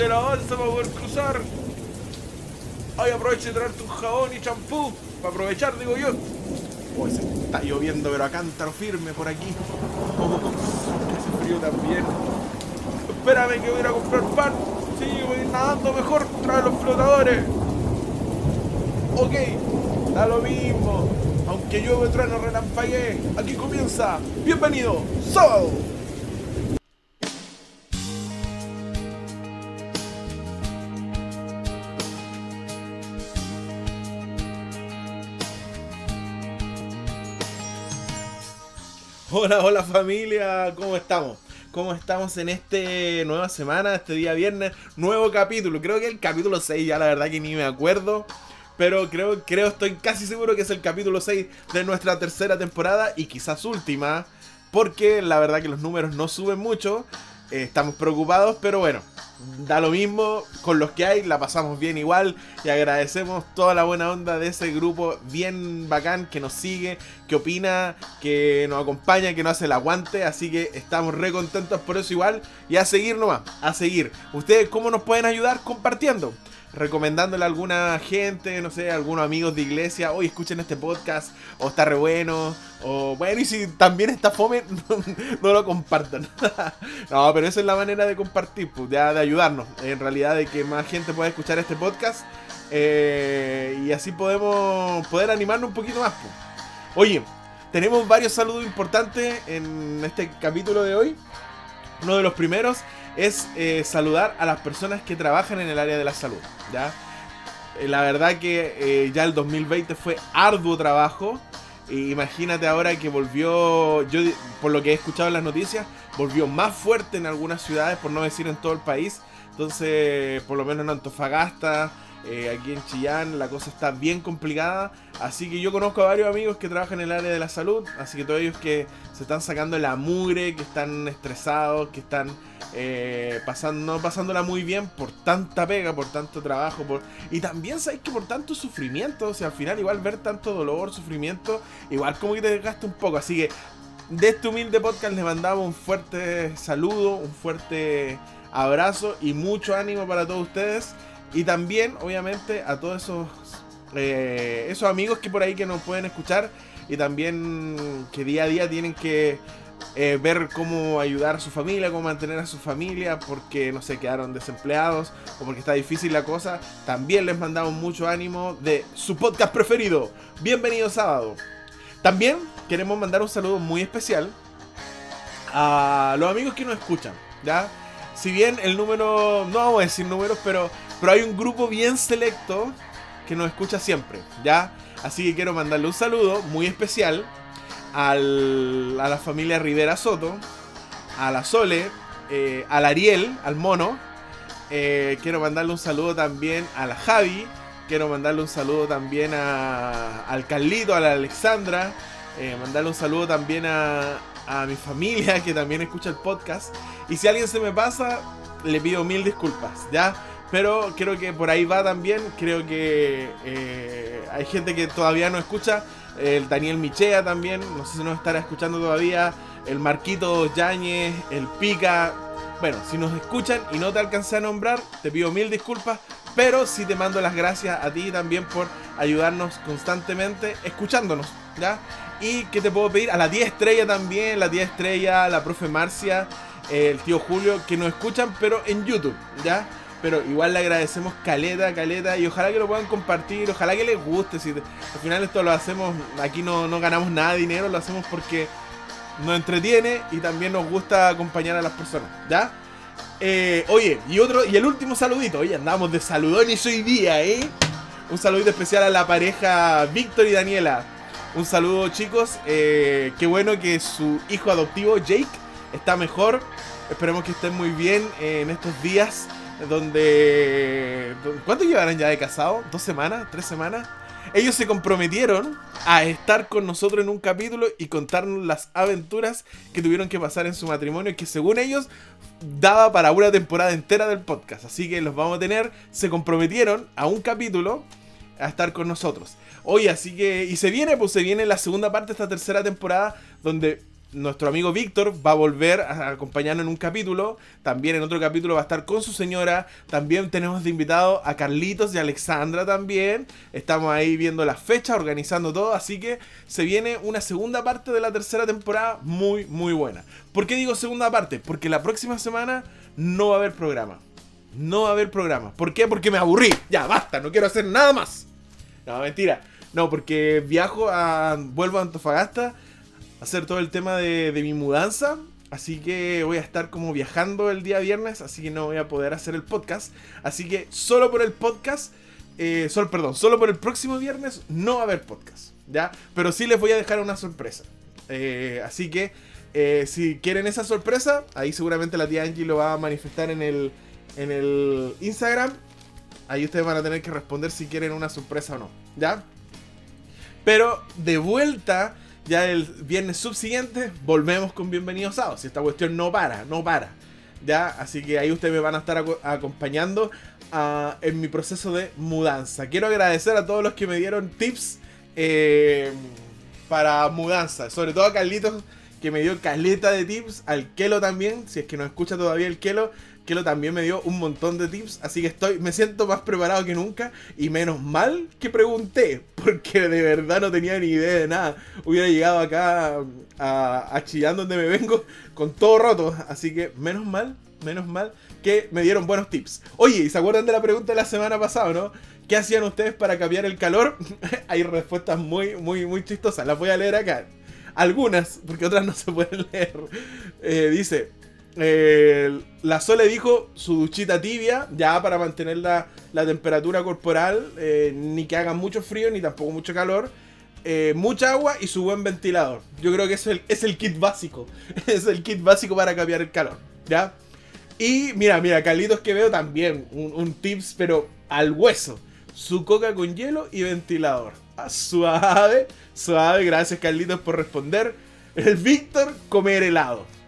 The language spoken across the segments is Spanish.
Échale la balsa para poder cruzar. Ay, aproveche de traerte un jabón y champú. Para aprovechar, digo yo. Uy, se está lloviendo, pero a cántaro firme por aquí. Oh, hace frío también. Espérame que voy a ir a comprar pan. Sí, voy a ir nadando mejor. Trae los flotadores. Ok, da lo mismo. Aunque yo me trueno relampagué. Aquí comienza. Bienvenido. Sábado. Hola, hola familia, ¿cómo estamos? ¿Cómo estamos en este nueva semana, este día viernes? Nuevo capítulo, creo que el capítulo 6 ya la verdad que ni me acuerdo. Pero creo, creo, estoy casi seguro que es el capítulo 6 de nuestra tercera temporada y quizás última. Porque la verdad que los números no suben mucho. Eh, estamos preocupados, pero bueno, da lo mismo, con los que hay la pasamos bien igual y agradecemos toda la buena onda de ese grupo bien bacán que nos sigue, que opina, que nos acompaña, que nos hace el aguante, así que estamos re contentos por eso igual y a seguir nomás, a seguir. ¿Ustedes cómo nos pueden ayudar? Compartiendo recomendándole a alguna gente, no sé, algunos amigos de iglesia, hoy escuchen este podcast, o está re bueno, o bueno, y si también está fome, no, lo compartan. no, pero esa es la manera de compartir, pues, ya de ayudarnos, en realidad de que más gente pueda escuchar este podcast, eh, y así podemos poder animarnos un poquito más. Pues. Oye, tenemos varios saludos importantes en este capítulo de hoy. Uno de los primeros es eh, saludar a las personas que trabajan en el área de la salud. ¿ya? Eh, la verdad que eh, ya el 2020 fue arduo trabajo. imagínate ahora que volvió, yo por lo que he escuchado en las noticias, volvió más fuerte en algunas ciudades, por no decir en todo el país. Entonces, por lo menos en Antofagasta, aquí en Chillán, la cosa está bien complicada. Así que yo conozco a varios amigos que trabajan en el área de la salud. Así que todos ellos que se están sacando la mugre, que están estresados, que están eh, pasando, pasándola muy bien por tanta pega, por tanto trabajo, por... y también sabéis que por tanto sufrimiento, o sea, al final igual ver tanto dolor, sufrimiento, igual como que te desgasta un poco, así que de este humilde podcast les mandamos un fuerte saludo, un fuerte abrazo y mucho ánimo para todos ustedes y también obviamente a todos esos, eh, esos amigos que por ahí que nos pueden escuchar y también que día a día tienen que eh, ver cómo ayudar a su familia, cómo mantener a su familia, porque no sé, quedaron desempleados o porque está difícil la cosa, también les mandamos mucho ánimo de su podcast preferido. Bienvenido sábado. También queremos mandar un saludo muy especial a los amigos que nos escuchan, ¿ya? Si bien el número, no vamos a decir números, pero, pero hay un grupo bien selecto que nos escucha siempre, ¿ya? Así que quiero mandarle un saludo muy especial al, a la familia Rivera Soto, a la Sole, eh, al Ariel, al mono. Eh, quiero mandarle un saludo también a la Javi. Quiero mandarle un saludo también a, al Carlito, a la Alexandra. Eh, mandarle un saludo también a, a mi familia que también escucha el podcast. Y si alguien se me pasa, le pido mil disculpas, ¿ya? Pero creo que por ahí va también. Creo que hay gente que todavía no escucha el Daniel Michea también, no sé si nos estará escuchando todavía, el Marquito Yáñez, el Pica. Bueno, si nos escuchan y no te alcancé a nombrar, te pido mil disculpas, pero sí te mando las gracias a ti también por ayudarnos constantemente escuchándonos, ¿ya? Y que te puedo pedir a la 10 estrella también, la 10 estrella, la profe Marcia, el tío Julio, que nos escuchan, pero en YouTube, ¿ya? Pero igual le agradecemos caleta, caleta. Y ojalá que lo puedan compartir. Ojalá que les guste. Si al final esto lo hacemos. Aquí no, no ganamos nada de dinero. Lo hacemos porque nos entretiene. Y también nos gusta acompañar a las personas. ¿Ya? Eh, oye, y otro, y el último saludito. Oye, andamos de saludones hoy día, ¿eh? Un saludito especial a la pareja Víctor y Daniela. Un saludo, chicos. Eh, qué bueno que su hijo adoptivo, Jake, está mejor. Esperemos que estén muy bien en estos días donde... ¿Cuánto llevarán ya de casado? ¿Dos semanas? ¿Tres semanas? Ellos se comprometieron a estar con nosotros en un capítulo y contarnos las aventuras que tuvieron que pasar en su matrimonio, que según ellos daba para una temporada entera del podcast. Así que los vamos a tener. Se comprometieron a un capítulo a estar con nosotros. Oye, así que... Y se viene, pues se viene la segunda parte de esta tercera temporada donde nuestro amigo Víctor va a volver a acompañarnos en un capítulo. También en otro capítulo va a estar con su señora. También tenemos de invitado a Carlitos y Alexandra también. Estamos ahí viendo las fechas, organizando todo. Así que se viene una segunda parte de la tercera temporada muy, muy buena. ¿Por qué digo segunda parte? Porque la próxima semana no va a haber programa. No va a haber programa. ¿Por qué? Porque me aburrí. Ya, basta, no quiero hacer nada más. No, mentira. No, porque viajo a. Vuelvo a Antofagasta hacer todo el tema de, mi mudanza. Así que voy a estar como viajando el día viernes, así que no voy a poder hacer el podcast. Así que solo por el podcast, eh, solo, perdón, solo por el próximo viernes no va a haber podcast, ¿ya? Pero sí les voy a dejar una sorpresa. Eh, así que eh, si quieren esa sorpresa, ahí seguramente la tía Angie lo va a manifestar en el, en el Instagram. Ahí ustedes van a tener que responder si quieren una sorpresa o no, ¿ya? Pero de vuelta ya el viernes subsiguiente volvemos con Bienvenidos Sábados. Si esta cuestión no para, no para. Ya, así que ahí ustedes me van a estar acompañando ah, en mi proceso de mudanza. Quiero agradecer a todos los que me dieron tips eh, para mudanza. Sobre todo a Carlitos que me dio caleta de tips. Al Kelo también, si es que no escucha todavía el Kelo también me dio un montón de tips, así que estoy, me siento más preparado que nunca y menos mal que pregunté, porque de verdad no tenía ni idea de nada. Hubiera llegado acá a, a donde me vengo con todo roto, así que menos mal, menos mal que me dieron buenos tips. Oye, ¿y se acuerdan de la pregunta de la semana pasada, no? ¿Qué hacían ustedes para cambiar el calor? Hay respuestas muy, muy, muy chistosas. Las voy a leer acá. Algunas, porque otras no se pueden leer. Eh, dice, eh, la Sole dijo su duchita tibia, ya para mantener la, temperatura corporal, eh, ni que haga mucho frío ni tampoco mucho calor. Eh, mucha agua y su buen ventilador. Yo creo que es el, es el kit básico. es el kit básico para cambiar el calor. ¿Ya? Y mira, mira, Carlitos que veo también. Un, tips, pero al hueso. Su coca con hielo y ventilador. Ah, suave, suave. Gracias, Carlitos, por responder. El Víctor, comer helado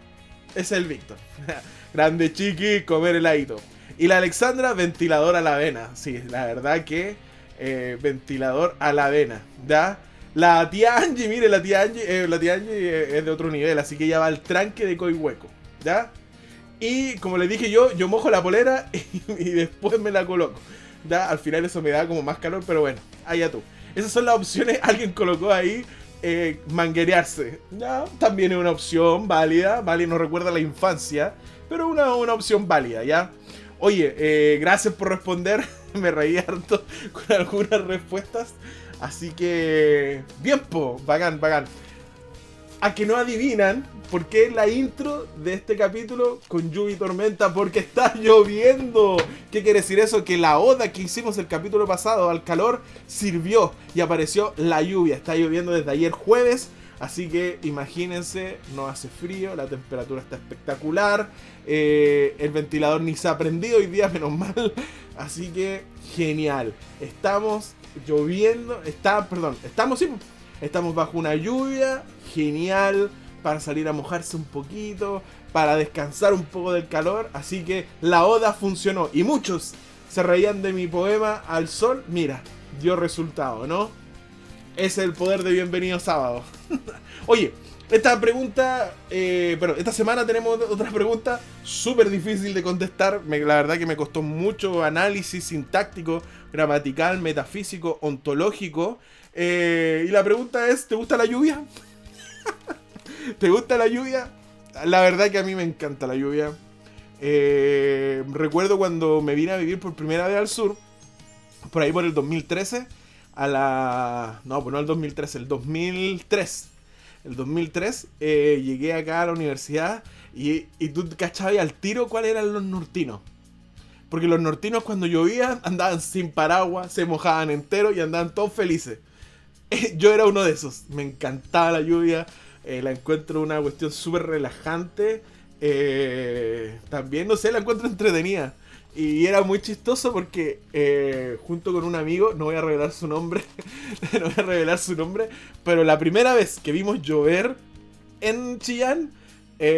es el Víctor. Grande chiqui, comer heladito. Y la Alexandra, ventilador a la avena. Sí, la verdad que eh, ventilador a la avena. ¿Ya? La tía Angie, mire, la tía Angie, eh, la tía Angie eh, es de otro nivel, así que ella va al tranque de coi hueco. ¿Ya? Y como le dije yo, yo mojo la polera y, después me la coloco. ¿Ya? Al final eso me da como más calor, pero bueno, allá tú. Esas son las opciones. Alguien colocó ahí eh, manguerearse. ¿ya? También es una opción válida. Vale, no recuerda la infancia, pero una, una opción válida, ¿ya? Oye, eh, gracias por responder. Me reí harto con algunas respuestas. Así que, bien, po, bacán, bacán. A que no adivinan por qué la intro de este capítulo con lluvia y tormenta, porque está lloviendo. ¿Qué quiere decir eso? Que la oda que hicimos el capítulo pasado al calor sirvió y apareció la lluvia. Está lloviendo desde ayer jueves. Así que imagínense, no hace frío, la temperatura está espectacular, eh, el ventilador ni se ha prendido hoy día, menos mal. Así que genial. Estamos lloviendo, está, perdón, estamos, estamos bajo una lluvia genial para salir a mojarse un poquito, para descansar un poco del calor. Así que la oda funcionó. Y muchos se reían de mi poema al sol. Mira, dio resultado, ¿no? Es el poder de Bienvenido Sábado. Oye, esta pregunta, eh, pero esta semana tenemos otra pregunta súper difícil de contestar. la verdad que me costó mucho análisis sintáctico, gramatical, metafísico, ontológico. Eh, y la pregunta es, ¿te gusta la lluvia? ¿Te gusta la lluvia? La verdad que a mí me encanta la lluvia. Eh, recuerdo cuando me vine a vivir por primera vez al sur, por ahí por el 2013, a la... No, pues no el 2013, el 2003. El 2003 eh, llegué acá a la universidad y, y tú cachabas al tiro cuáles eran los nortinos. Porque los nortinos cuando llovían andaban sin paraguas, se mojaban entero y andaban todos felices. Yo era uno de esos. Me encantaba la lluvia. Eh, la encuentro una cuestión súper relajante. Eh, también, no sé, la encuentro entretenida. Y era muy chistoso porque eh, junto con un amigo, no voy a revelar su nombre, no voy a revelar su nombre, pero la primera vez que vimos llover en Chillán,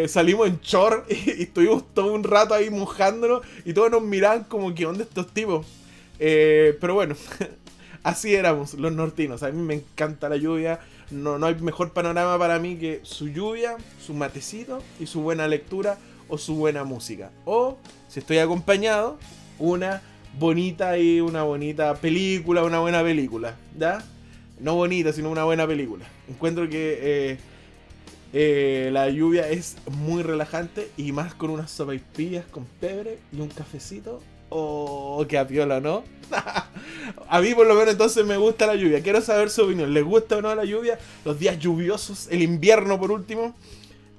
salimos en chor y, estuvimos todo un rato ahí mojándonos y todos nos miraban como que onda estos tipos. pero bueno, Así éramos los nortinos. A mí me encanta la lluvia. No, no hay mejor panorama para mí que su lluvia, su matecito y su buena lectura o su buena música. O, si estoy acompañado, una bonita y una bonita película, una buena película. ¿Ya? No bonita, sino una buena película. Encuentro que eh, eh, la lluvia es muy relajante y más con unas sopaipillas con pebre y un cafecito. Oh, qué apiola, ¿no? a mí por lo menos entonces me gusta la lluvia. Quiero saber su opinión. ¿Les gusta o no la lluvia? Los días lluviosos, el invierno por último.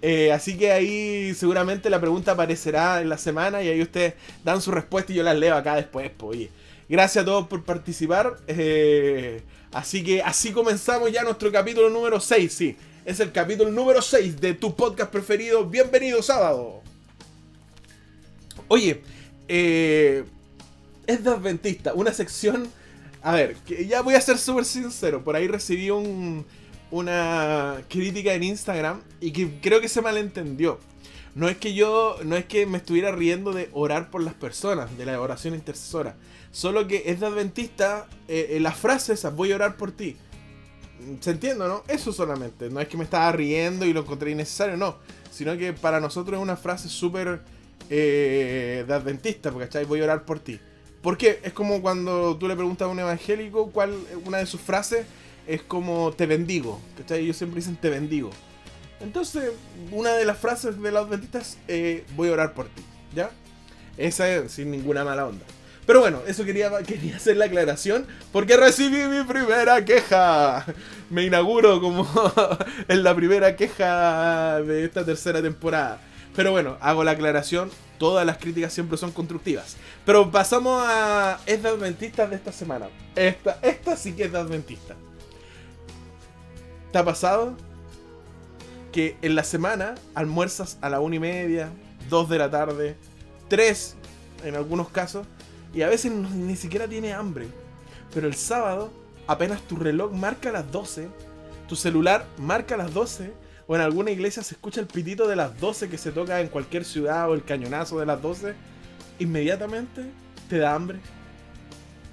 Eh, así que ahí seguramente la pregunta aparecerá en la semana y ahí ustedes dan su respuesta y yo las leo acá después. Pues, Gracias a todos por participar. Eh, así que así comenzamos ya nuestro capítulo número 6, sí. Es el capítulo número 6 de tu podcast preferido. Bienvenido sábado. Oye, eh, es de Adventista, una sección... A ver, que ya voy a ser súper sincero. Por ahí recibí un, una crítica en Instagram y que creo que se malentendió. No es que yo, no es que me estuviera riendo de orar por las personas, de la oración intercesora. Solo que es de adventista eh, eh, las frases, voy a orar por ti. ¿Se entiende, no? Eso solamente. No es que me estaba riendo y lo encontré innecesario, no. Sino que para nosotros es una frase súper eh, de adventista, porque Voy a orar por ti. Porque es como cuando tú le preguntas a un evangélico cuál una de sus frases es como te bendigo. ¿Cachai? Ellos siempre dicen te bendigo. Entonces, una de las frases de los adventistas es voy a orar por ti. ¿Ya? Esa es sin ninguna mala onda. Pero bueno, eso quería, quería hacer la aclaración porque recibí mi primera queja. Me inauguro como en la primera queja de esta tercera temporada. Pero bueno, hago la aclaración. Todas las críticas siempre son constructivas. Pero pasamos a. Es de adventistas de esta semana. Esta, esta sí que es de adventista. ¿Te ha pasado? Que en la semana almuerzas a la una y media, dos de la tarde, tres en algunos casos, y a veces ni siquiera tiene hambre. Pero el sábado, apenas tu reloj marca las 12, tu celular marca las 12, o en alguna iglesia se escucha el pitito de las 12 que se toca en cualquier ciudad o el cañonazo de las 12, inmediatamente te da hambre.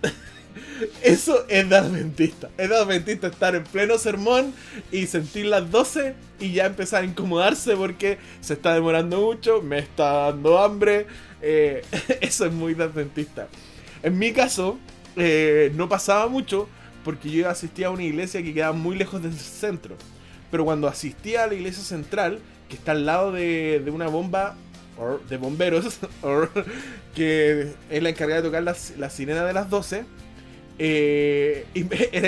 Eso es de adventista. Es de adventista estar en pleno sermón y sentir las 12 y ya empezar a incomodarse porque se está demorando mucho, me está dando hambre. Eh, eso es muy de adventista. En mi caso, eh, no pasaba mucho porque yo asistía a una iglesia que quedaba muy lejos del centro. Pero cuando asistía a la iglesia central, que está al lado de, una bomba de bomberos, que es la encargada de tocar la, la sirena de las 12, eh, era,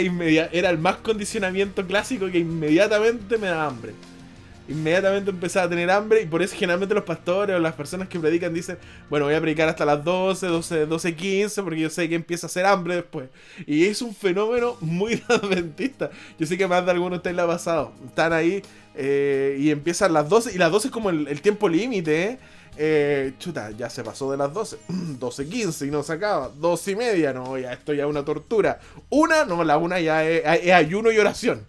era el más condicionamiento clásico que inmediatamente me da hambre. Inmediatamente empezaba a tener hambre y por eso generalmente los pastores o las personas que predican dicen, bueno, voy a predicar hasta las 12, 12, 12, 15 porque yo sé que empieza a hacer hambre después. Y es un fenómeno muy adventista. Yo sé que más de algunos de ustedes lo ha pasado. Están ahí eh, y empiezan las 12 y las 12 es como el, el tiempo límite, ¿eh? Eh, chuta, ya se pasó de las 12. 12.15 y no se acaba. 12 y media, no, ya esto ya es una tortura. Una, no, la una ya es, ayuno y oración.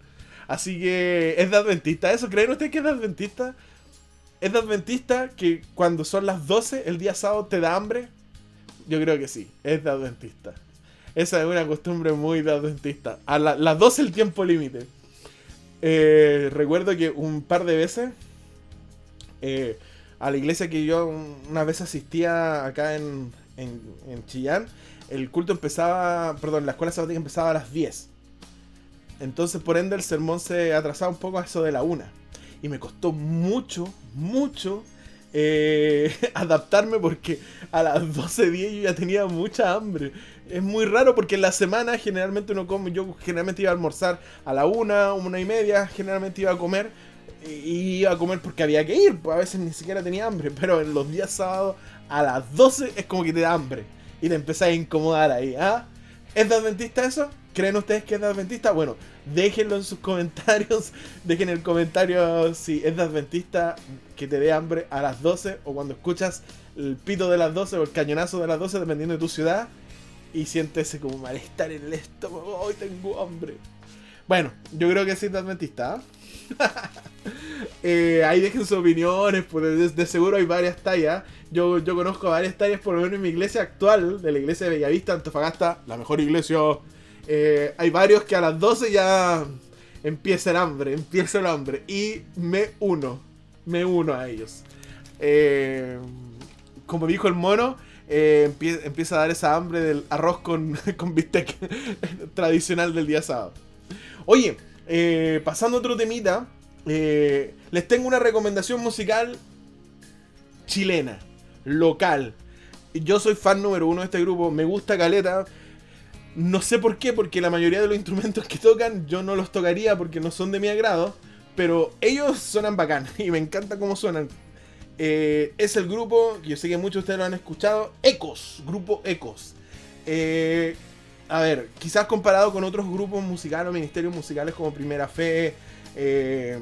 Así que es de adventista eso. ¿Creen ustedes que es de adventista? ¿Es de adventista que cuando son las 12 el día sábado te da hambre? Yo creo que sí, es de adventista. Esa es una costumbre muy de adventista. A las 12 el tiempo límite. Eh, recuerdo que un par de veces eh, a la iglesia que yo una vez asistía acá en, en, Chillán, el culto empezaba, perdón, la escuela sabática empezaba a las 10. Entonces, por ende, el sermón se atrasaba un poco a eso de la una. Y me costó mucho, mucho eh, adaptarme porque a las 12.10 yo ya tenía mucha hambre. Es muy raro porque en la semana generalmente uno come, yo generalmente iba a almorzar a la una, una y media, generalmente iba a comer y iba a comer porque había que ir, pues a veces ni siquiera tenía hambre, pero en los días sábados a las 12 es como que te da hambre y te empezás a incomodar ahí, ¿ah? ¿Es de adventista eso? ¿Creen ustedes que es de adventista? Bueno, déjenlo en sus comentarios, dejen el comentario si es de adventista que te dé hambre a las 12 o cuando escuchas el pito de las 12 o el cañonazo de las 12 dependiendo de tu ciudad y sientes como malestar en el estómago, hoy tengo hambre. Bueno, yo creo que sí es de adventista, ¿ah? Eh, ahí dejen sus opiniones, pues de, seguro hay varias tallas. Yo, yo conozco varias tallas, por lo menos en mi iglesia actual, de la iglesia de Bellavista, Antofagasta, la mejor iglesia. Eh, hay varios que a las 12 ya empieza el hambre, empieza el hambre. Y me uno, me uno a ellos. Eh, como dijo el mono, eh, empieza a dar esa hambre del arroz con, con bistec tradicional del día sábado. Oye, pasando a otro temita, les tengo una recomendación musical chilena, local. Yo soy fan número uno de este grupo, me gusta Caleta. No sé por qué, porque la mayoría de los instrumentos que tocan yo no los tocaría porque no son de mi agrado. Pero ellos suenan bacán y me encanta cómo suenan. Eh, es el grupo, yo sé que muchos de ustedes lo han escuchado, Ecos, grupo Ecos. Eh, a ver, quizás comparado con otros grupos musicales o ministerios musicales como Primera Fe, eh,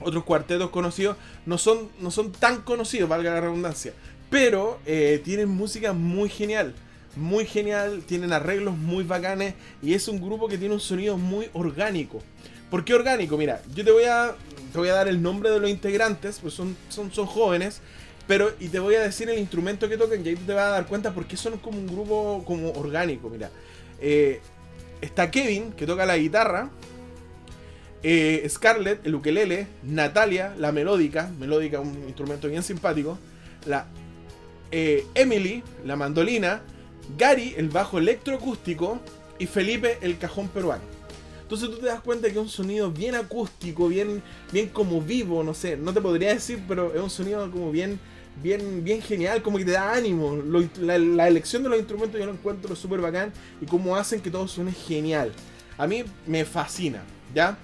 otros cuartetos conocidos, no son, no son tan conocidos, valga la redundancia. Pero tienen música muy genial muy genial, tienen arreglos muy bacanes y es un grupo que tiene un sonido muy orgánico. ¿Por qué orgánico? Mira, yo te voy a, te voy a dar el nombre de los integrantes, pues son, son, son jóvenes, pero y te voy a decir el instrumento que tocan y ahí te vas a dar cuenta por qué son como un grupo como orgánico. Mira, eh, está Kevin, que toca la guitarra, eh, Scarlett, el ukelele, Natalia, la melódica, melódica, un instrumento bien simpático, la eh, Emily, la mandolina, Gary, el bajo electroacústico, y Felipe, el cajón peruano. Entonces tú te das cuenta que es un sonido bien acústico, bien, bien como vivo, no sé, no te podría decir, pero es un sonido como bien, bien, bien genial, como que te da ánimo. la, elección de los instrumentos yo lo encuentro súper bacán y cómo hacen que todo suene genial. A mí me fascina, ¿ya?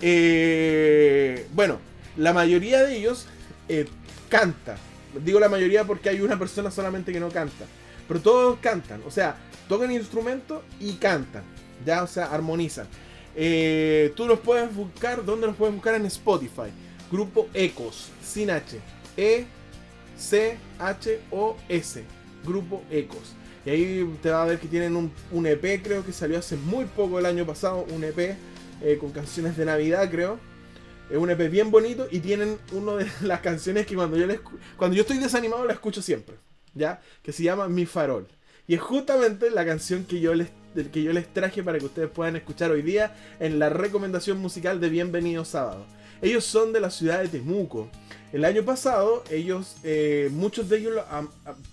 Eh, bueno, la mayoría de ellos eh, canta. Digo la mayoría porque hay una persona solamente que no canta. Pero todos cantan, o sea, tocan instrumento y cantan, ya, o sea, armonizan. Eh, tú los puedes buscar, ¿dónde los puedes buscar? En Spotify. Grupo Ecos, sin H. E C H O S. Grupo Ecos. Y ahí te va a ver que tienen un, EP, creo que salió hace muy poco el año pasado, un EP eh, con canciones de Navidad, creo. Es un EP bien bonito y tienen una de las canciones que cuando yo, les, cuando yo estoy desanimado la escucho siempre. ¿Ya? Que se llama Mi Farol. Y es justamente la canción que yo les que yo les traje para que ustedes puedan escuchar hoy día en la recomendación musical de Bienvenido Sábado. Ellos son de la ciudad de Temuco. El año pasado, ellos, eh, muchos de ellos,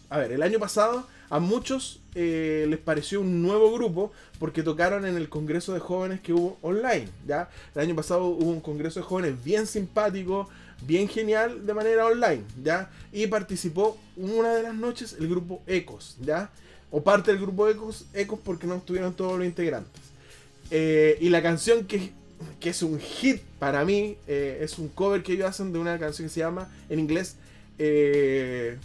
a, ver, el año pasado a muchos eh, les pareció un nuevo grupo porque tocaron en el Congreso de Jóvenes que hubo online, ¿ya? El año pasado hubo un Congreso de Jóvenes bien simpático, bien genial de manera online, ¿ya? Y participó una de las noches el grupo Ecos, ¿ya? O parte del grupo Ecos, Ecos porque no estuvieron todos los integrantes. Eh, y la canción que, que, es un hit para mí, eh, es un cover que ellos hacen de una canción que se llama, en inglés, eh,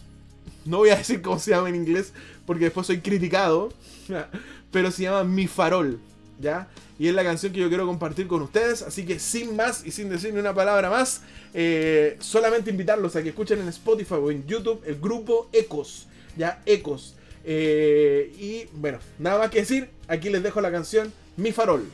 no voy a decir cómo se llama en inglés porque después soy criticado, pero se llama Mi Farol, Y es la canción que yo quiero compartir con ustedes. Así que sin más y sin decir ni una palabra más, eh, solamente invitarlos a que escuchen en Spotify o en YouTube el grupo Ecos. Ya, Ecos. Eh, y bueno, nada más que decir. Aquí les dejo la canción Mi Farol.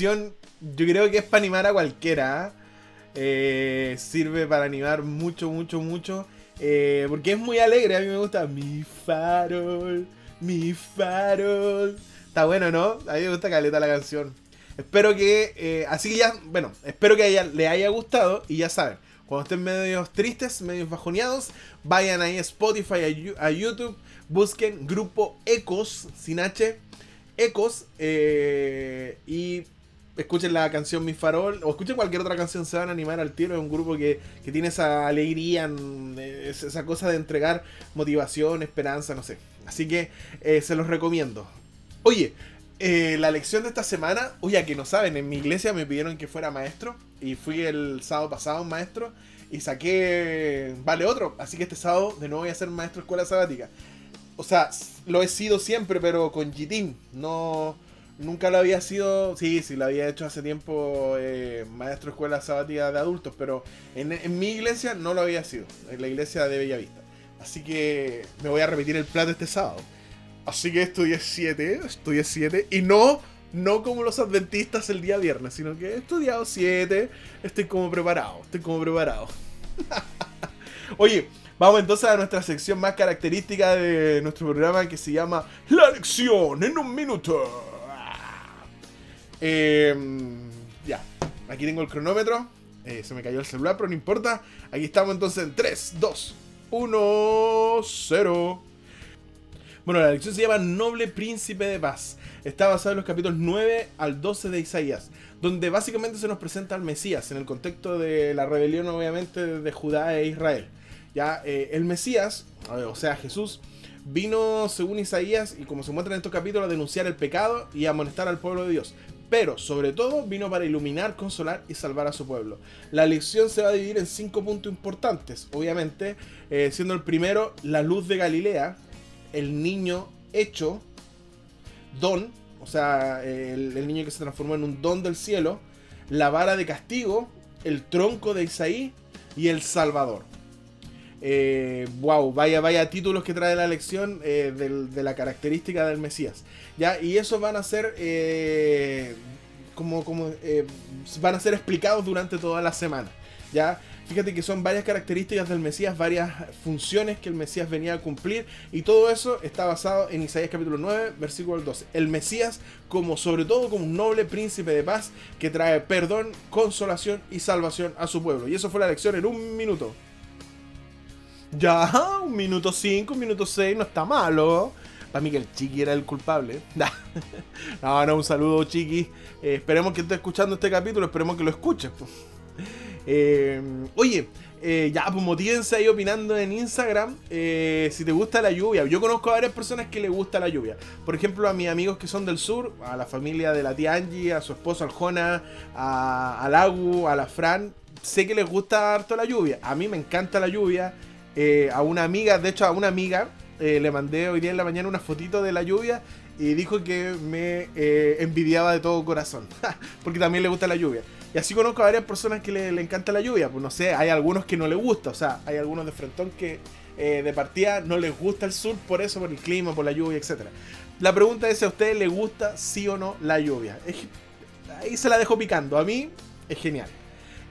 Yo creo que es para animar a cualquiera. ¿ah? Eh, sirve para animar mucho, mucho, mucho. Eh, porque es muy alegre, a mí me gusta. Mi farol, mi farol. Está bueno, ¿no? A mí me gusta caleta la canción. Espero que, eh, así que ya, bueno, espero que a le haya gustado y ya saben. Cuando estén medios tristes, medios bajoneados, vayan ahí a Spotify, a, YouTube, busquen grupo Ecos, sin H, Ecos, y escuchen la canción Mi Farol o escuchen cualquier otra canción, se van a animar al tiro. Es un grupo que, tiene esa alegría, esa cosa de entregar motivación, esperanza, no sé. Así que eh, se los recomiendo. Oye, eh, la lección de esta semana, oye, que no saben, en mi iglesia me pidieron que fuera maestro y fui el sábado pasado maestro y saqué, vale otro, así que este sábado de nuevo voy a ser maestro de escuela sabática. O sea, lo he sido siempre, pero con Gitín, no Nunca lo había sido, sí, sí, lo había hecho hace tiempo eh, maestro de escuela sabática de adultos, pero en, mi iglesia no lo había sido, en la iglesia de Bellavista. Así que me voy a repetir el plato este sábado. Así que estudié 7, estudié 7, y no, no como los adventistas el día viernes, sino que he estudiado 7, estoy como preparado, estoy como preparado. Oye, vamos entonces a nuestra sección más característica de nuestro programa que se llama La lección en un minuto. Eh, ya, aquí tengo el cronómetro. Eh, se me cayó el celular, pero no importa. Aquí estamos entonces en 3, 2, 1, 0. Bueno, la lección se llama Noble Príncipe de Paz. Está basada en los capítulos 9 al 12 de Isaías, donde básicamente se nos presenta al Mesías en el contexto de la rebelión, obviamente, de Judá e Israel. Ya, eh, el Mesías, o sea, Jesús, vino, según Isaías, y como se muestra en estos capítulos, a denunciar el pecado y a amonestar al pueblo de Dios pero sobre todo vino para iluminar, consolar y salvar a su pueblo. La lección se va a dividir en cinco puntos importantes, obviamente, eh, siendo el primero la luz de Galilea, el niño hecho, don, o sea, el, niño que se transformó en un don del cielo, la vara de castigo, el tronco de Isaí y el Salvador. Wow, eh, vaya, vaya títulos que trae la lección eh, de la característica del Mesías. ¿ya? Y esos van a ser eh, como, como van a ser explicados durante toda la semana. ¿ya? Fíjate que son varias características del Mesías, varias funciones que el Mesías venía a cumplir y todo eso está basado en Isaías capítulo 9, versículo 12. El Mesías como sobre todo como un noble príncipe de paz que trae perdón, consolación y salvación a su pueblo. Y eso fue la lección en un minuto. Ya, un minuto 5, un minuto 6, no está malo. Para mí que el Chiqui era el culpable. no, no, un saludo Chiqui. Eh, esperemos que esté escuchando este capítulo, esperemos que lo escuches. Eh, oye, eh, ya, pues motívense ahí opinando en Instagram si te gusta la lluvia. Yo conozco a varias personas que les gusta la lluvia. Por ejemplo, a mis amigos que son del sur, a la familia de la tía Angie, a su esposo Aljona, a, a Lagu, a la Fran. Sé que les gusta harto la lluvia. A mí me encanta la lluvia. A una amiga, de hecho, a una amiga eh, le mandé hoy día en la mañana una fotito de la lluvia y dijo que me eh, envidiaba de todo corazón, porque también le gusta la lluvia. Y así conozco a varias personas que le, encanta la lluvia, pues no sé, hay algunos que no le gusta, o sea, hay algunos de Frentón que eh, de partida no les gusta el sur por eso, por el clima, por la lluvia, etc. La pregunta es si a usted le gusta sí o no la lluvia. ahí se la dejo picando, a mí es genial.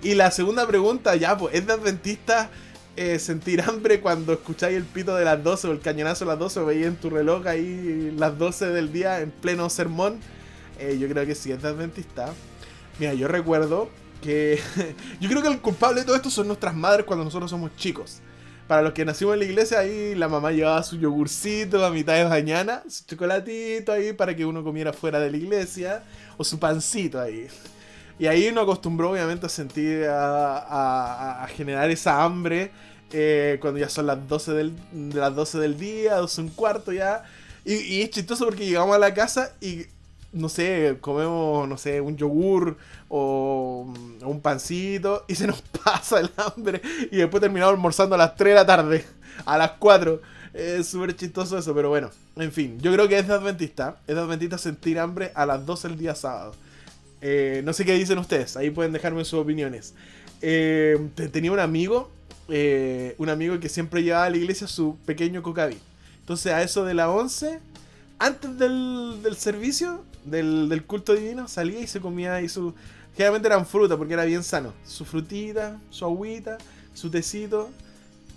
Y la segunda pregunta, ya, pues, ¿es de adventista eh, sentir hambre cuando escucháis el pito de las 12 o el cañonazo de las 12 o veis en tu reloj ahí las 12 del día en pleno sermón. Eh, yo creo que sí es de adventista. Mira, yo recuerdo que. yo creo que el culpable de todo esto son nuestras madres cuando nosotros somos chicos. Para los que nacimos en la iglesia, ahí la mamá llevaba su yogurcito a mitad de mañana, su chocolatito ahí para que uno comiera fuera de la iglesia, o su pancito ahí. Y ahí uno acostumbró obviamente a sentir, a, a generar esa hambre eh, cuando ya son las 12 del, las 12 del día, 12 un cuarto ya. Y, es chistoso porque llegamos a la casa y, no sé, comemos, no sé, un yogur o, un pancito y se nos pasa el hambre. Y después terminamos almorzando a las 3 de la tarde, a las 4. Es súper chistoso eso, pero bueno, en fin, yo creo que es de Adventista. Es de Adventista sentir hambre a las 12 del día sábado. Eh, no sé qué dicen ustedes, ahí pueden dejarme sus opiniones. Eh, tenía un amigo eh, un amigo que siempre llevaba a la iglesia su pequeño cocaví. Entonces a eso de la 11, antes del, servicio, del, culto divino, salía y se comía ahí su... Generalmente eran frutas porque era bien sano. Su frutita, su agüita, su tecito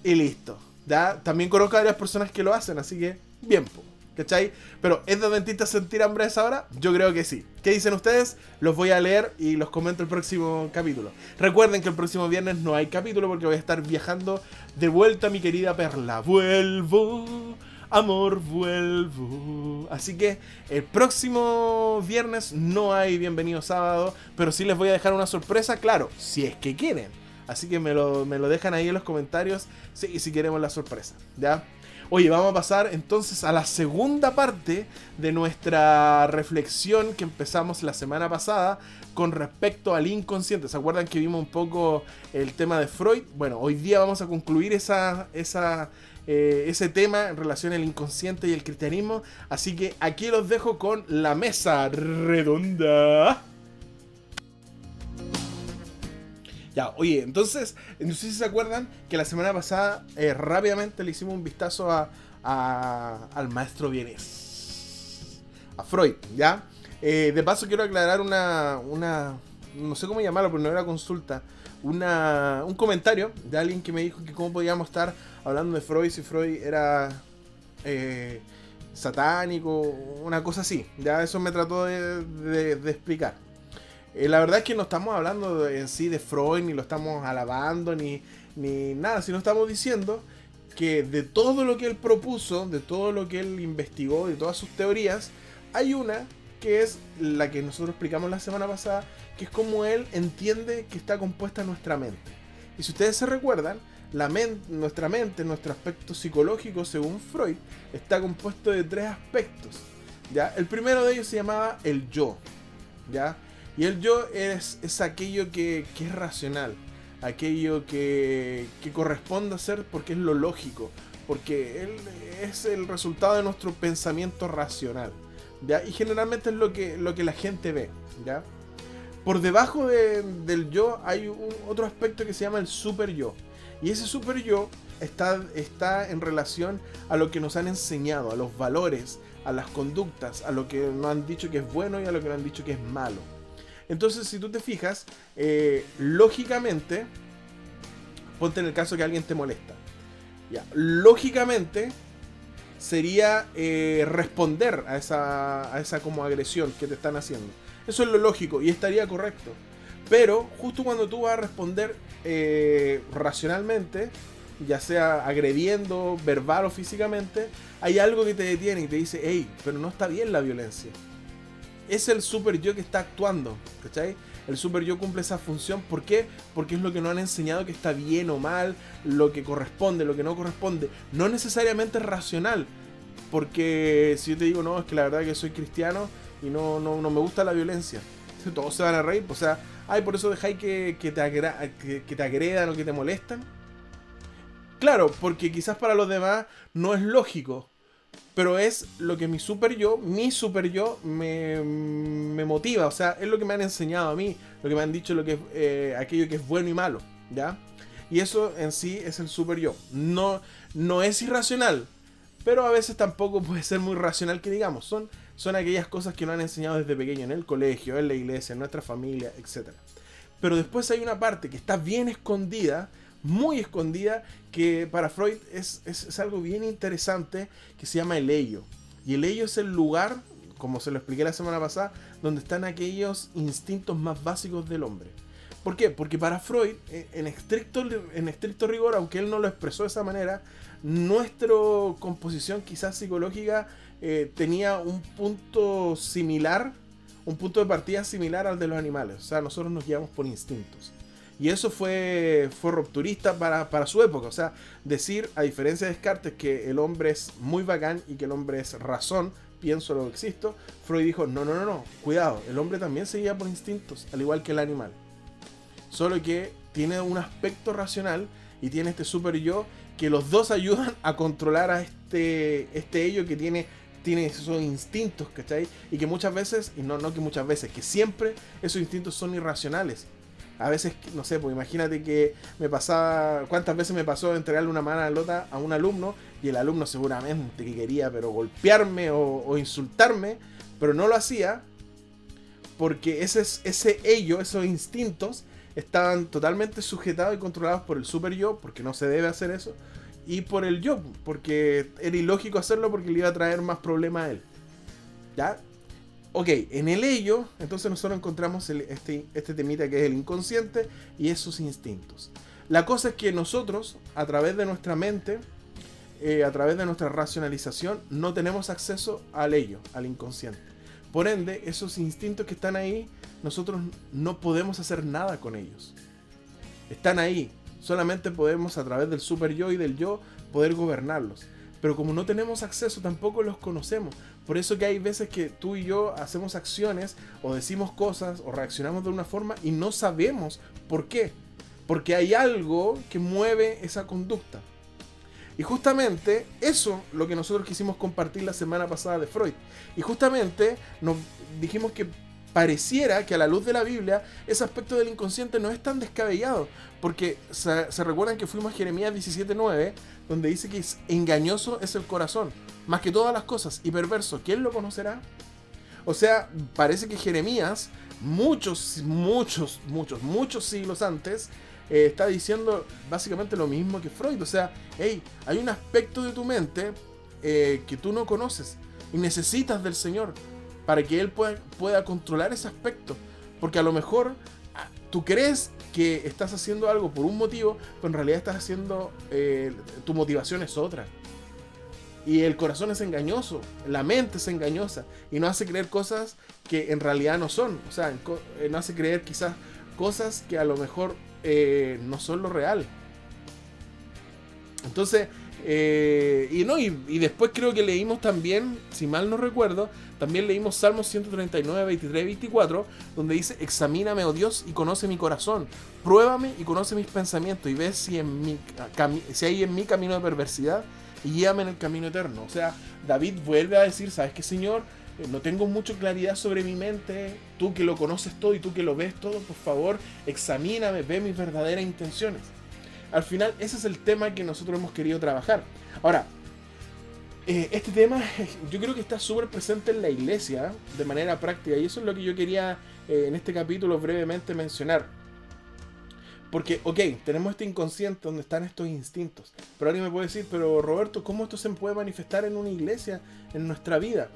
y listo. ¿ya? También conozco a varias personas que lo hacen, así que bien, ¿cachai? Pero ¿es de dentista sentir hambre a esa hora? Yo creo que sí. ¿Qué dicen ustedes? Los voy a leer y los comento el próximo capítulo. Recuerden que el próximo viernes no hay capítulo porque voy a estar viajando de vuelta a mi querida Perla. Vuelvo amor vuelvo. Así que el próximo viernes no hay bienvenido sábado, pero sí les voy a dejar una sorpresa, claro, si es que quieren. Así que me lo, dejan ahí en los comentarios si, si queremos la sorpresa, ¿ya? Oye, vamos a pasar entonces a la segunda parte de nuestra reflexión que empezamos la semana pasada con respecto al inconsciente. ¿Se acuerdan que vimos un poco el tema de Freud? Bueno, hoy día vamos a concluir esa, esa, eh, ese tema en relación al inconsciente y el cristianismo. Así que aquí los dejo con la mesa redonda. Ya, oye, entonces, no sé si se acuerdan que la semana pasada eh, rápidamente le hicimos un vistazo a, al maestro Vienes, a Freud, ¿ya? Eh, de paso quiero aclarar una, una, no sé cómo llamarlo, pero no era consulta, una, un comentario de alguien que me dijo que cómo podíamos estar hablando de Freud si Freud era eh, satánico, una cosa así. Ya eso me trató de, explicar. Eh, la verdad es que no estamos hablando en sí de Freud, ni lo estamos alabando, ni, ni nada, sino estamos diciendo que de todo lo que él propuso, de todo lo que él investigó, de todas sus teorías, hay una que es la que nosotros explicamos la semana pasada, que es como él entiende que está compuesta nuestra mente. Y si ustedes se recuerdan, la nuestra mente, nuestro aspecto psicológico, según Freud, está compuesto de tres aspectos. ¿ya? El primero de ellos se llamaba el yo. ¿ya? Y el yo es, es aquello que, que es racional, aquello que, que, corresponde a ser porque es lo lógico, porque él es el resultado de nuestro pensamiento racional. ¿ya? Y generalmente es lo que, lo que la gente ve. ¿ya? Por debajo del yo hay otro aspecto que se llama el super yo. Y ese super yo está, está en relación a lo que nos han enseñado, a los valores, a las conductas, a lo que nos han dicho que es bueno y a lo que nos han dicho que es malo. Entonces, si tú te fijas, eh, lógicamente, ponte en el caso que alguien te molesta. Ya, lógicamente sería eh, responder a esa, a esa como agresión que te están haciendo. Eso es lo lógico y estaría correcto. Pero justo cuando tú vas a responder eh, racionalmente, ya sea agrediendo verbal o físicamente, hay algo que te detiene y te dice, hey, pero no está bien la violencia. Es el super yo que está actuando, ¿cachai? El super yo cumple esa función. ¿Por qué? Porque es lo que nos han enseñado que está bien o mal, lo que corresponde, lo que no corresponde. No necesariamente es racional. Porque si yo te digo, no, es que la verdad que soy cristiano y no, no, no me gusta la violencia. Todos se van a reír. O sea, ay, por eso dejáis que, que, te que, te agredan o que te molestan. Claro, porque quizás para los demás no es lógico. Pero es lo que mi super yo, mi super yo, me, me motiva. O sea, es lo que me han enseñado a mí. Lo que me han dicho, lo que eh, aquello que es bueno y malo. ¿Ya? Y eso en sí es el super yo. No, no es irracional. Pero a veces tampoco puede ser muy racional que digamos. Son son aquellas cosas que nos han enseñado desde pequeño en el colegio, en la iglesia, en nuestra familia, etc. Pero después hay una parte que está bien escondida, muy escondida, que para Freud es, algo bien interesante, que se llama el ello. Y el ello es el lugar, como se lo expliqué la semana pasada, donde están aquellos instintos más básicos del hombre. ¿Por qué? Porque para Freud, eh, en estricto, en estricto rigor, aunque él no lo expresó de esa manera, nuestra composición quizás psicológica eh, tenía un punto similar, un punto de partida similar al de los animales. O sea, nosotros nos guiamos por instintos. Y eso fue, fue rupturista para, para, su época. O sea, decir, a diferencia de Descartes, que el hombre es muy bacán y que el hombre es razón, pienso lo existo, Freud dijo, no, no, no, no, cuidado, el hombre también se guía por instintos, al igual que el animal. Solo que tiene un aspecto racional y tiene este super yo que los dos ayudan a controlar a este, este ello que tiene tiene esos instintos, ¿cachai? Y que muchas veces, y no, no que muchas veces, que siempre esos instintos son irracionales. A veces, no sé, pues imagínate que me pasaba, cuántas veces me pasó entregarle una mano a lota a un alumno y el alumno seguramente que quería, pero golpearme o, insultarme, pero no lo hacía porque ese, ese ello, esos instintos, estaban totalmente sujetados y controlados por el super yo, porque no se debe hacer eso, y por el yo, porque era ilógico hacerlo porque le iba a traer más problemas a él. ¿Ya? Ok, en el ello, entonces nosotros encontramos este, este temita que es el inconsciente y esos instintos. La cosa es que nosotros, a través de nuestra mente, eh, a través de nuestra racionalización, no tenemos acceso al ello, al inconsciente. Por ende, esos instintos que están ahí, nosotros no podemos hacer nada con ellos. Están ahí. Solamente podemos a través del super yo y del yo poder gobernarlos. Pero como no tenemos acceso, tampoco los conocemos. Por eso que hay veces que tú y yo hacemos acciones o decimos cosas o reaccionamos de una forma y no sabemos por qué. Porque hay algo que mueve esa conducta. Y justamente eso lo que nosotros quisimos compartir la semana pasada de Freud. Y justamente nos dijimos que pareciera que a la luz de la Biblia ese aspecto del inconsciente no es tan descabellado. Porque se, recuerdan que fuimos a Jeremías 17.9, donde dice que es engañoso es el corazón, más que todas las cosas, y perverso. ¿Quién lo conocerá? O sea, parece que Jeremías, muchos, muchos, muchos, muchos siglos antes, eh, está diciendo básicamente lo mismo que Freud. O sea, hey, hay un aspecto de tu mente eh, que tú no conoces y necesitas del Señor para que Él pueda, pueda controlar ese aspecto. Porque a lo mejor ah, tú crees que estás haciendo algo por un motivo, pero en realidad estás haciendo, eh, tu motivación es otra. Y el corazón es engañoso, la mente es engañosa y no hace creer cosas que en realidad no son. O sea, no hace creer quizás cosas que a lo mejor eh, no son lo real. Entonces, eh, y no, y, después creo que leímos también, si mal no recuerdo, también leímos Salmos 139, 23, 24, donde dice, examíname, oh Dios, y conoce mi corazón, pruébame y conoce mis pensamientos, y ves si, en mi, si hay en mi camino de perversidad, y guíame en el camino eterno. O sea, David vuelve a decir, ¿sabes qué, Señor? Eh, no tengo mucha claridad sobre mi mente. Tú que lo conoces todo y tú que lo ves todo, por favor, examíname, ve mis verdaderas intenciones. Al final, ese es el tema que nosotros hemos querido trabajar. Ahora, eh, este tema yo creo que está súper presente en la iglesia de manera práctica y eso es lo que yo quería eh, en este capítulo brevemente mencionar. Porque, ok, tenemos este inconsciente donde están estos instintos. Pero alguien me puede decir, pero Roberto, ¿cómo esto se puede manifestar en una iglesia, en nuestra vida?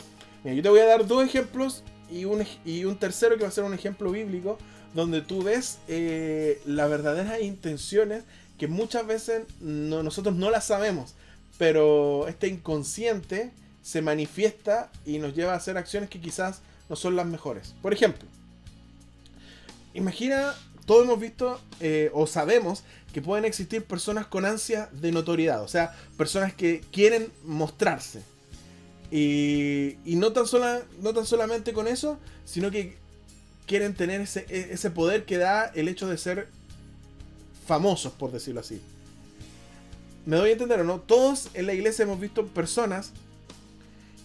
yo te voy a dar dos ejemplos y un, y un tercero que va a ser un ejemplo bíblico donde tú ves eh, las verdaderas intenciones que muchas veces nosotros no las sabemos, pero este inconsciente se manifiesta y nos lleva a hacer acciones que quizás no son las mejores. Por ejemplo, imagina, todos hemos visto eh, o sabemos que pueden existir personas con ansia de notoriedad, o sea, personas que quieren mostrarse. Y, no, tan no tan solamente con eso, sino que quieren tener ese, e, ese poder que da el hecho de ser famosos, por decirlo así. ¿Me doy a entender o no? Todos en la iglesia hemos visto personas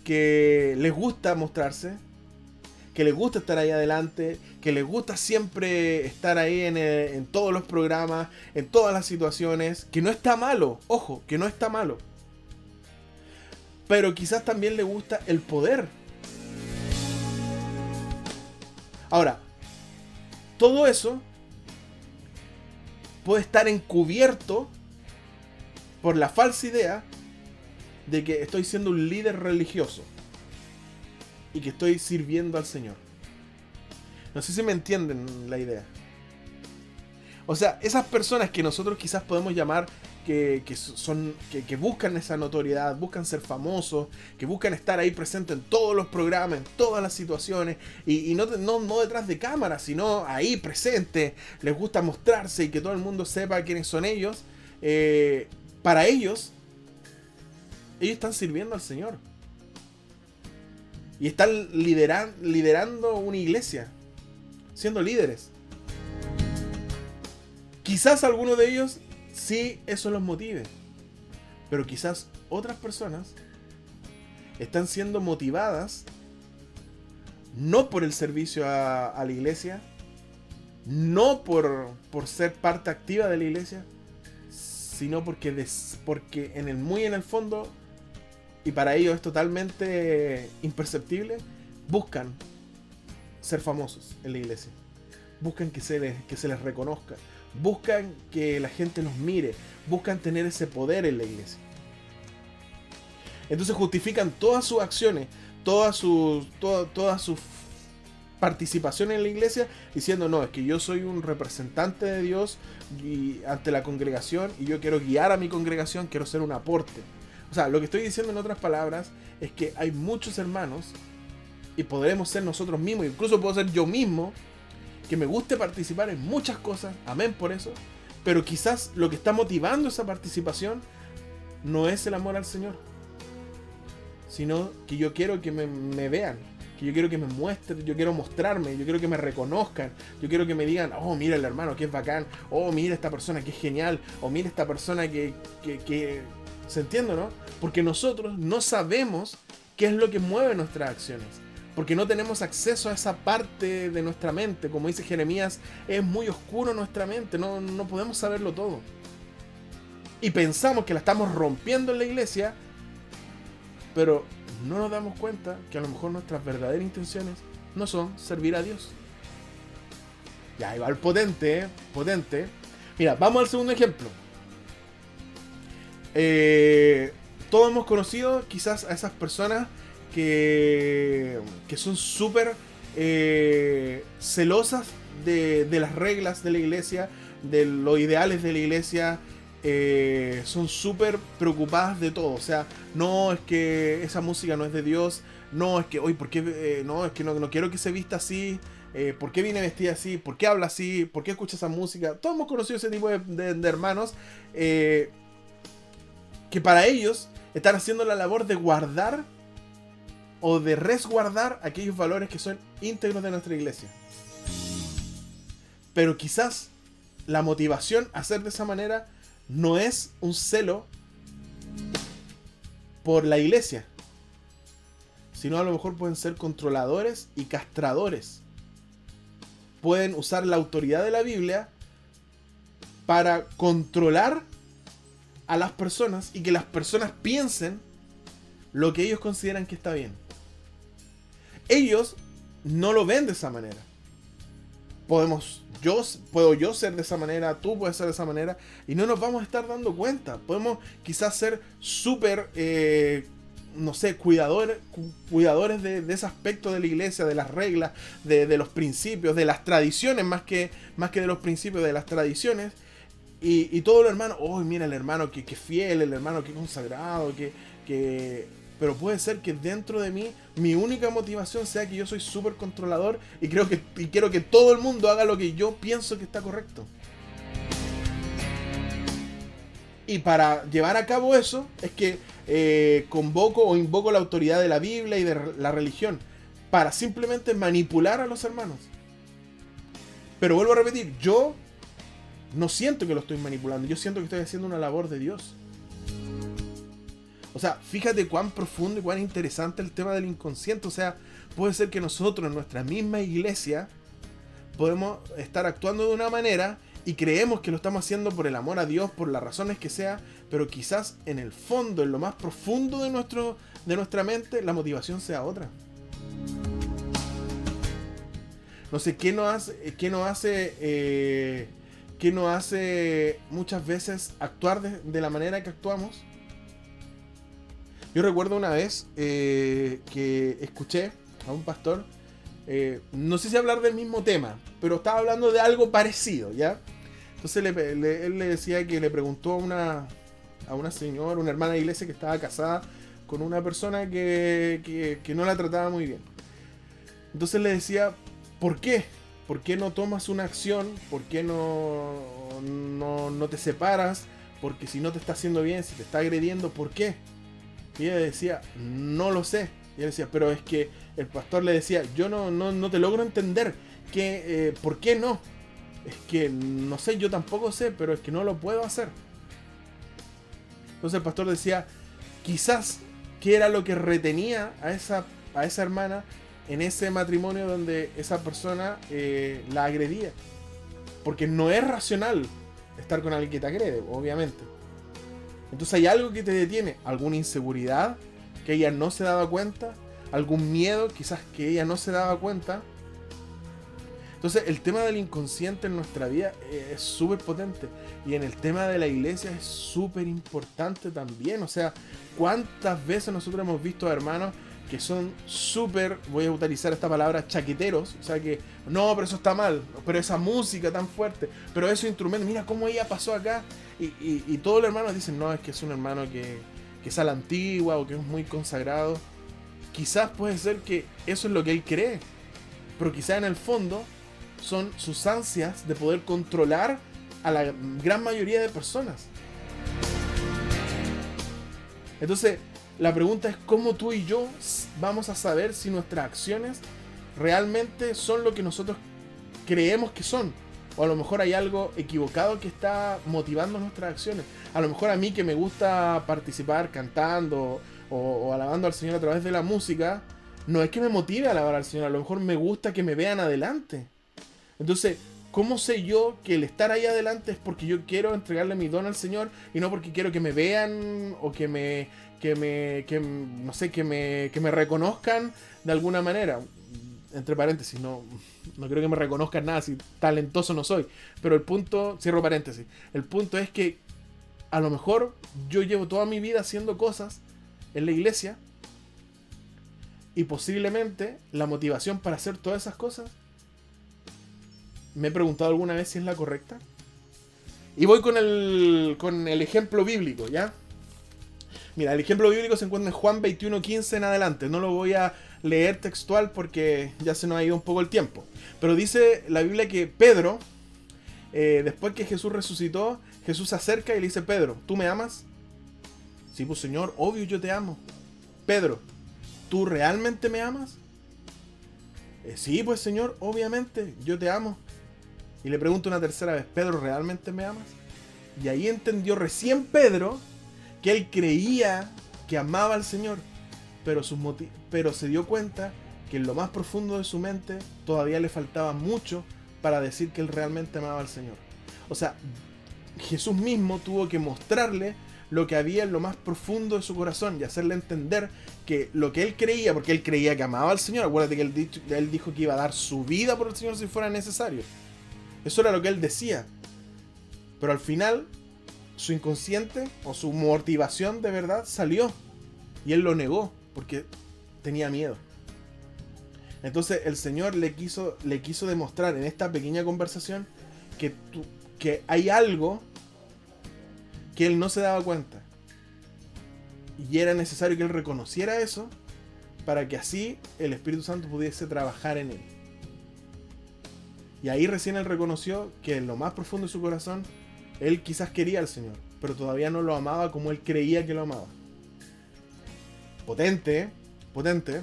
que les gusta mostrarse, que les gusta estar ahí adelante, que les gusta siempre estar ahí en, en, todos los programas, en todas las situaciones, que no está malo, ojo, que no está malo pero quizás también le gusta el poder. Ahora, todo eso puede estar encubierto por la falsa idea de que estoy siendo un líder religioso y que estoy sirviendo al Señor. No sé si me entienden la idea. O sea, esas personas que nosotros quizás podemos llamar que, son, que, buscan esa notoriedad, buscan ser famosos, que buscan estar ahí presentes en todos los programas, en todas las situaciones, y, no, no, detrás de cámara, sino ahí presente, les gusta mostrarse y que todo el mundo sepa quiénes son ellos, eh, para ellos, ellos están sirviendo al Señor. Y están liderando una iglesia, siendo líderes. Quizás alguno de ellos sí eso los motive. Pero quizás otras personas están siendo motivadas no por el servicio a, la iglesia, no por, por, ser parte activa de la iglesia, sino porque, porque en el muy en el fondo, y para ellos es totalmente imperceptible, buscan ser famosos en la iglesia. Buscan que se les, que se les reconozca. Buscan que la gente los mire. Buscan tener ese poder en la iglesia. Entonces justifican todas sus acciones, todas sus, todas sus participación en la iglesia diciendo, no, es que yo soy un representante de Dios y, ante la congregación y yo quiero guiar a mi congregación, quiero ser un aporte. O sea, lo que estoy diciendo en otras palabras es que hay muchos hermanos y podremos ser nosotros mismos, incluso puedo ser yo mismo, que me guste participar en muchas cosas, amén por eso, pero quizás lo que está motivando esa participación no es el amor al Señor, sino que yo quiero que me, vean, yo quiero que me muestren, yo quiero mostrarme, yo quiero que me reconozcan, yo quiero que me digan, oh, mira el hermano que es bacán, oh, mira esta persona que es genial, o mira esta persona que, que, que... ¿Se entiende, no? Porque nosotros no sabemos qué es lo que mueve nuestras acciones. Porque no tenemos acceso a esa parte de nuestra mente. Como dice Jeremías, es muy oscuro nuestra mente, no, no podemos saberlo todo. Y pensamos que la estamos rompiendo en la iglesia, pero no nos damos cuenta que a lo mejor nuestras verdaderas intenciones no son servir a Dios. Ya, igual potente, ¿eh? potente. Mira, vamos al segundo ejemplo. Eh, todos hemos conocido quizás a esas personas que, que son súper eh, celosas de, las reglas de la iglesia, de los ideales de la iglesia, eh, son súper preocupadas de todo. O sea, no es que esa música no es de Dios, no es que, hoy, ¿por qué? Eh, no, es que no, quiero que se vista así. Eh, ¿Por qué viene vestida así? ¿Por qué habla así? ¿Por qué escucha esa música? Todos hemos conocido ese tipo de, hermanos que para ellos están haciendo la labor de guardar o de resguardar aquellos valores que son íntegros de nuestra iglesia. Pero quizás la motivación a hacer de esa manera no es un celo por la iglesia, sino a lo mejor pueden ser controladores y castradores. Pueden usar la autoridad de la Biblia para controlar a las personas y que las personas piensen lo que ellos consideran que está bien. Ellos no lo ven de esa manera. Podemos yo puedo yo ser de esa manera, tú puedes ser de esa manera, y no nos vamos a estar dando cuenta. Podemos quizás ser súper, eh, no sé, cuidadores, cuidadores de, ese aspecto de la iglesia, de las reglas, de, los principios, de las tradiciones, más que, más que de los principios, de las tradiciones. Y, todo el hermano, oh, mira el hermano que, que fiel, el hermano que consagrado, que pero puede ser que dentro de mí mi única motivación sea que yo soy súper controlador y, creo que, quiero que todo el mundo haga lo que yo pienso que está correcto. Y para llevar a cabo eso es que eh, convoco o invoco la autoridad de la Biblia y de la religión para simplemente manipular a los hermanos. Pero vuelvo a repetir, yo no siento que lo estoy manipulando, yo siento que estoy haciendo una labor de Dios. O sea, fíjate cuán profundo y cuán interesante el tema del inconsciente. O sea, puede ser que nosotros en nuestra misma iglesia podemos estar actuando de una manera y creemos que lo estamos haciendo por el amor a Dios, por las razones que sea, pero quizás en el fondo, en lo más profundo de, nuestro, de nuestra mente, la motivación sea otra. No sé, ¿qué nos hace, qué nos hace, eh, qué nos hace muchas veces actuar de, de la manera que actuamos? Yo recuerdo una vez eh, que escuché a un pastor, eh, no sé si hablar del mismo tema, pero estaba hablando de algo parecido, ¿ya? Entonces él le decía que le preguntó a una, a una señora, una hermana de iglesia que estaba casada con una persona que, que, no la trataba muy bien. Entonces le decía, ¿por qué? ¿Por qué no tomas una acción? ¿Por qué no, no, no te separas? Porque si no te está haciendo bien, si te está agrediendo, ¿por qué? Y ella decía, no lo sé. Y ella decía, pero es que el pastor le decía, yo no, no, te logro entender. Que, eh, ¿Por qué no? Es que no sé, yo tampoco sé, pero es que no lo puedo hacer. Entonces el pastor decía, quizás que era lo que retenía a esa, a esa hermana en ese matrimonio donde esa persona eh, la agredía. Porque no es racional estar con alguien que te agrede, obviamente. Entonces hay algo que te detiene, alguna inseguridad que ella no se daba cuenta, algún miedo quizás que ella no se daba cuenta, Entonces el tema del inconsciente en nuestra vida es súper potente. Y en el tema de la iglesia es súper importante también. O sea, ¿cuántas veces nosotros hemos visto a hermanos que son súper, voy a utilizar esta palabra, chaqueteros? O sea que, no, pero eso está mal. Pero esa música tan fuerte. Pero ese instrumento, mira cómo ella pasó acá. Y, todos los hermanos dicen, no, es que es un hermano que, que es a la antigua o que es muy consagrado. Quizás puede ser que eso es lo que él cree. Pero quizás en el fondo son sus ansias de poder controlar a la gran mayoría de personas. Entonces, la pregunta es cómo tú y yo vamos a saber si nuestras acciones realmente son lo que nosotros creemos que son. O a lo mejor hay algo equivocado que está motivando nuestras acciones. A lo mejor a mí que me gusta participar cantando o, alabando al Señor a través de la música, no es que me motive a alabar al Señor, a lo mejor me gusta que me vean adelante. Entonces, ¿cómo sé yo que el estar ahí adelante es porque yo quiero entregarle mi don al Señor y no porque quiero que me vean o que me, que me, que, no sé, que me, que me reconozcan de alguna manera? Entre paréntesis, no, no creo que me reconozcan nada si talentoso no soy. Pero el punto, cierro paréntesis, el punto es que a lo mejor yo llevo toda mi vida haciendo cosas en la iglesia y posiblemente la motivación para hacer todas esas cosas me he preguntado alguna vez si es la correcta. Y voy con el, con el ejemplo bíblico, ¿ya? Mira, el ejemplo bíblico se encuentra en Juan 21.15 en adelante. No lo voy a leer textual porque ya se nos ha ido un poco el tiempo. Pero dice la Biblia que Pedro, eh, después que Jesús resucitó, Jesús se acerca y le dice, Pedro, ¿tú me amas? Sí, pues Señor, obvio yo te amo. Pedro, ¿tú realmente me amas? Eh, sí, pues Señor, obviamente, yo te amo. Y le pregunto una tercera vez, Pedro, ¿realmente me amas? Y ahí entendió recién Pedro que él creía que amaba al Señor, pero, sus pero se dio cuenta que en lo más profundo de su mente todavía le faltaba mucho para decir que él realmente amaba al Señor. O sea, Jesús mismo tuvo que mostrarle lo que había en lo más profundo de su corazón y hacerle entender que lo que él creía, porque él creía que amaba al Señor, acuérdate que él, él dijo que iba a dar su vida por el Señor si fuera necesario. Eso era lo que él decía. Pero al final, su inconsciente o su motivación de verdad salió. Y él lo negó porque tenía miedo. Entonces el Señor le quiso, le quiso demostrar en esta pequeña conversación que, que hay algo que él no se daba cuenta. Y era necesario que él reconociera eso para que así el Espíritu Santo pudiese trabajar en él. Y ahí recién él reconoció que en lo más profundo de su corazón, él quizás quería al Señor, pero todavía no lo amaba como él creía que lo amaba. Potente, potente.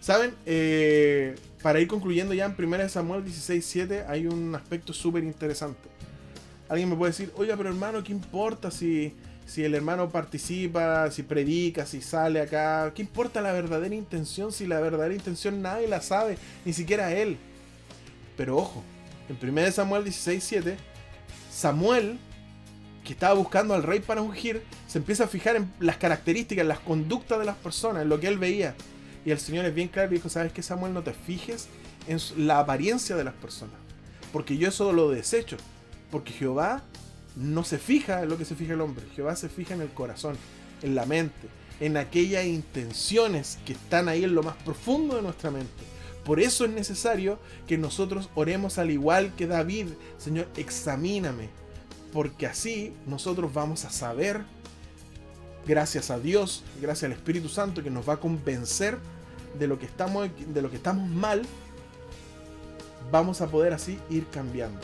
¿Saben? Eh, para ir concluyendo ya en 1 Samuel 16.7 hay un aspecto súper interesante. Alguien me puede decir, oye, pero hermano, ¿qué importa si, si el hermano participa, si predica, si sale acá? ¿Qué importa la verdadera intención si la verdadera intención nadie la sabe, ni siquiera él? Pero ojo, en 1 Samuel 16:7, Samuel, que estaba buscando al rey para ungir, se empieza a fijar en las características, en las conductas de las personas, en lo que él veía. Y el Señor es bien claro y dijo, ¿sabes qué, Samuel? No te fijes en la apariencia de las personas. Porque yo eso lo desecho. Porque Jehová no se fija en lo que se fija el hombre. Jehová se fija en el corazón, en la mente, en aquellas intenciones que están ahí en lo más profundo de nuestra mente. Por eso es necesario que nosotros oremos al igual que David, Señor, examíname, porque así nosotros vamos a saber, gracias a Dios, gracias al Espíritu Santo, que nos va a convencer de lo que estamos, de lo que estamos mal, vamos a poder así ir cambiando.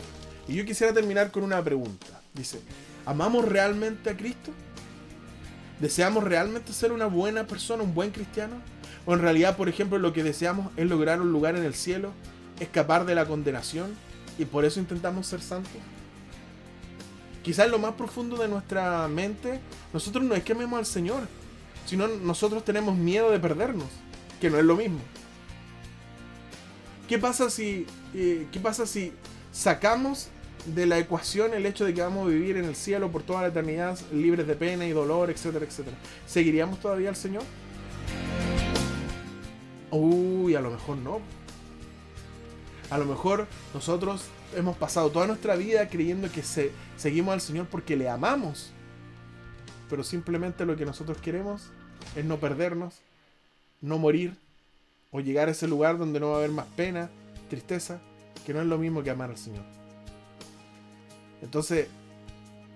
Y yo quisiera terminar con una pregunta. Dice, ¿amamos realmente a Cristo? ¿Deseamos realmente ser una buena persona, un buen cristiano? O en realidad, por ejemplo, lo que deseamos es lograr un lugar en el cielo, escapar de la condenación y por eso intentamos ser santos. Quizás en lo más profundo de nuestra mente, nosotros no es que amemos al Señor, sino nosotros tenemos miedo de perdernos, que no es lo mismo. ¿Qué pasa si, eh, qué pasa si sacamos de la ecuación el hecho de que vamos a vivir en el cielo por toda la eternidad libres de pena y dolor, etcétera, etcétera? ¿Seguiríamos todavía al Señor? Uy, a lo mejor no. A lo mejor nosotros hemos pasado toda nuestra vida creyendo que se, seguimos al Señor porque le amamos. Pero simplemente lo que nosotros queremos es no perdernos, no morir o llegar a ese lugar donde no va a haber más pena, tristeza, que no es lo mismo que amar al Señor. Entonces,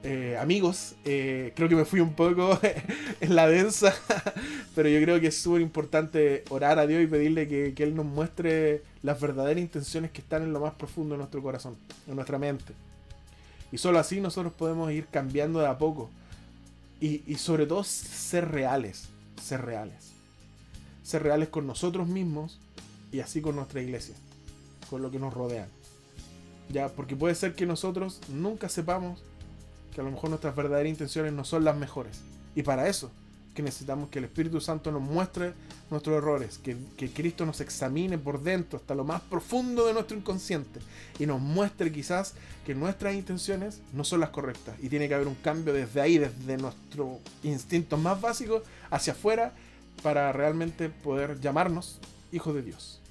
eh, amigos, eh, creo que me fui un poco en la densa, pero yo creo que es súper importante orar a Dios y pedirle que, Él nos muestre las verdaderas intenciones que están en lo más profundo de nuestro corazón, en nuestra mente. Y solo así nosotros podemos ir cambiando de a poco. Y, y sobre todo ser reales, ser reales. Ser reales con nosotros mismos y así con nuestra iglesia, con lo que nos rodean. Ya, porque puede ser que nosotros nunca sepamos que a lo mejor nuestras verdaderas intenciones no son las mejores. Y para eso, que necesitamos que el Espíritu Santo nos muestre nuestros errores, que, que, Cristo nos examine por dentro hasta lo más profundo de nuestro inconsciente y nos muestre quizás que nuestras intenciones no son las correctas y tiene que haber un cambio desde ahí, desde nuestro instinto más básico hacia afuera para realmente poder llamarnos hijos de Dios.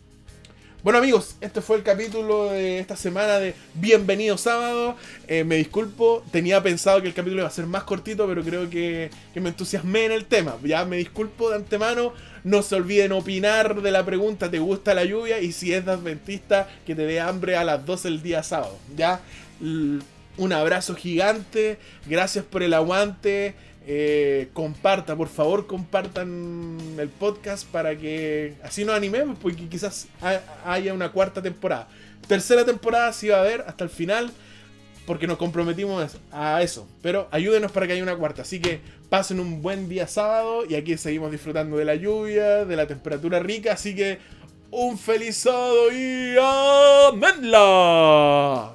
Bueno amigos, este fue el capítulo de esta semana de Bienvenido Sábado. Eh, me disculpo, tenía pensado que el capítulo iba a ser más cortito, pero creo que, que, me entusiasmé en el tema. Ya me disculpo de antemano. No se olviden opinar de la pregunta, ¿te gusta la lluvia? Y si es de adventista, que te dé hambre a las 12 del día sábado. Ya, un abrazo gigante. Gracias por el aguante. Eh, comparta, por favor, compartan el podcast para que así nos animemos, porque quizás haya una cuarta temporada. Tercera temporada sí va a haber hasta el final, porque nos comprometimos a eso. Pero ayúdenos para que haya una cuarta. Así que pasen un buen día sábado y aquí seguimos disfrutando de la lluvia, de la temperatura rica. Así que un feliz sábado y amenla.